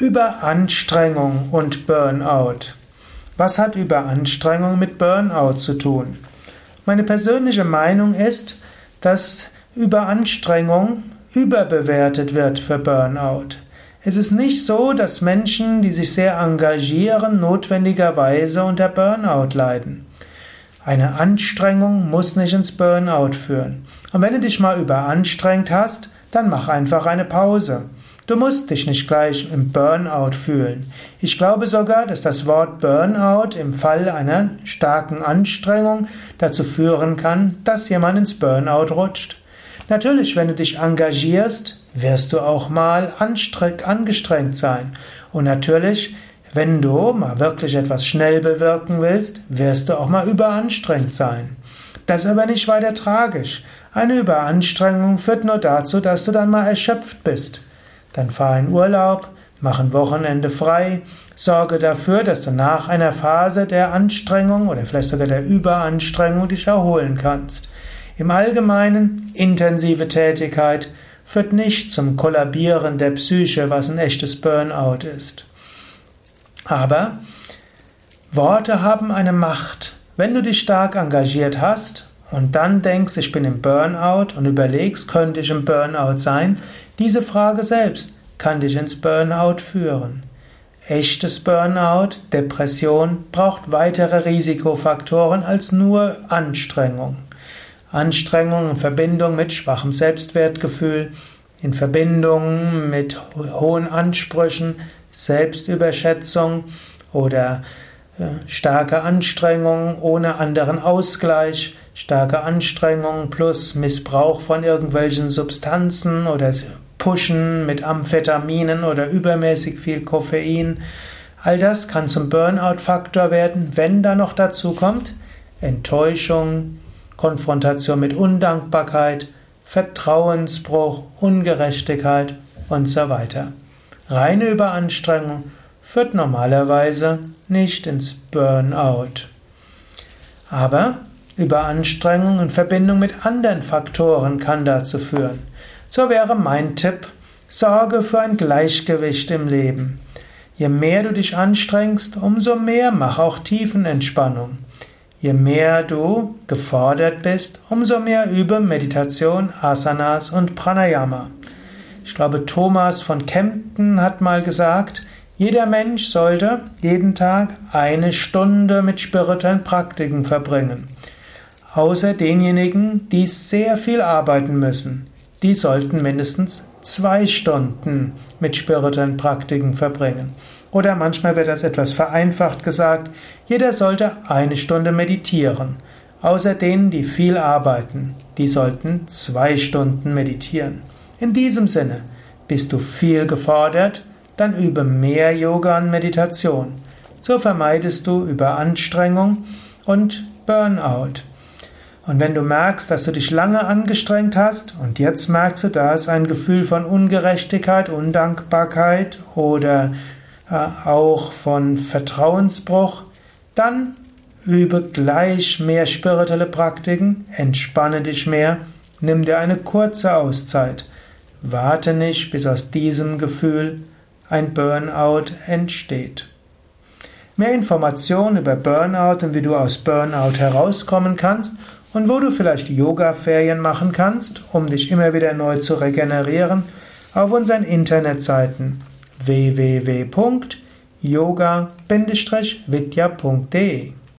Überanstrengung und Burnout. Was hat Überanstrengung mit Burnout zu tun? Meine persönliche Meinung ist, dass Überanstrengung überbewertet wird für Burnout. Es ist nicht so, dass Menschen, die sich sehr engagieren, notwendigerweise unter Burnout leiden. Eine Anstrengung muss nicht ins Burnout führen. Und wenn du dich mal überanstrengt hast, dann mach einfach eine Pause. Du musst dich nicht gleich im Burnout fühlen. Ich glaube sogar, dass das Wort Burnout im Fall einer starken Anstrengung dazu führen kann, dass jemand ins Burnout rutscht. Natürlich, wenn du dich engagierst, wirst du auch mal angestrengt sein. Und natürlich, wenn du mal wirklich etwas schnell bewirken willst, wirst du auch mal überanstrengt sein. Das ist aber nicht weiter tragisch. Eine Überanstrengung führt nur dazu, dass du dann mal erschöpft bist. Dann fahr in Urlaub, mach ein Wochenende frei, sorge dafür, dass du nach einer Phase der Anstrengung oder vielleicht sogar der Überanstrengung dich erholen kannst. Im Allgemeinen, intensive Tätigkeit führt nicht zum Kollabieren der Psyche, was ein echtes Burnout ist. Aber Worte haben eine Macht. Wenn du dich stark engagiert hast und dann denkst, ich bin im Burnout und überlegst, könnte ich im Burnout sein, diese Frage selbst kann dich ins Burnout führen. Echtes Burnout, Depression braucht weitere Risikofaktoren als nur Anstrengung. Anstrengung in Verbindung mit schwachem Selbstwertgefühl, in Verbindung mit hohen Ansprüchen, Selbstüberschätzung oder äh, starke Anstrengung ohne anderen Ausgleich, starke Anstrengung plus Missbrauch von irgendwelchen Substanzen oder Pushen mit Amphetaminen oder übermäßig viel Koffein. All das kann zum Burnout-Faktor werden, wenn da noch dazu kommt Enttäuschung, Konfrontation mit Undankbarkeit, Vertrauensbruch, Ungerechtigkeit und so weiter. Reine Überanstrengung führt normalerweise nicht ins Burnout. Aber Überanstrengung in Verbindung mit anderen Faktoren kann dazu führen. So wäre mein Tipp, sorge für ein Gleichgewicht im Leben. Je mehr du dich anstrengst, umso mehr mach auch Tiefenentspannung. Je mehr du gefordert bist, umso mehr übe Meditation, Asanas und Pranayama. Ich glaube, Thomas von Kempten hat mal gesagt, jeder Mensch sollte jeden Tag eine Stunde mit spirituellen Praktiken verbringen. Außer denjenigen, die sehr viel arbeiten müssen die sollten mindestens zwei Stunden mit spirituellen Praktiken verbringen. Oder manchmal wird das etwas vereinfacht gesagt, jeder sollte eine Stunde meditieren. Außer denen, die viel arbeiten, die sollten zwei Stunden meditieren. In diesem Sinne, bist du viel gefordert, dann übe mehr Yoga und Meditation. So vermeidest du Überanstrengung und Burnout. Und wenn du merkst, dass du dich lange angestrengt hast und jetzt merkst du, da ist ein Gefühl von Ungerechtigkeit, Undankbarkeit oder äh, auch von Vertrauensbruch, dann übe gleich mehr spirituelle Praktiken, entspanne dich mehr, nimm dir eine kurze Auszeit. Warte nicht, bis aus diesem Gefühl ein Burnout entsteht. Mehr Informationen über Burnout und wie du aus Burnout herauskommen kannst und wo du vielleicht Yoga-Ferien machen kannst, um dich immer wieder neu zu regenerieren, auf unseren Internetseiten www.yoga-vidya.de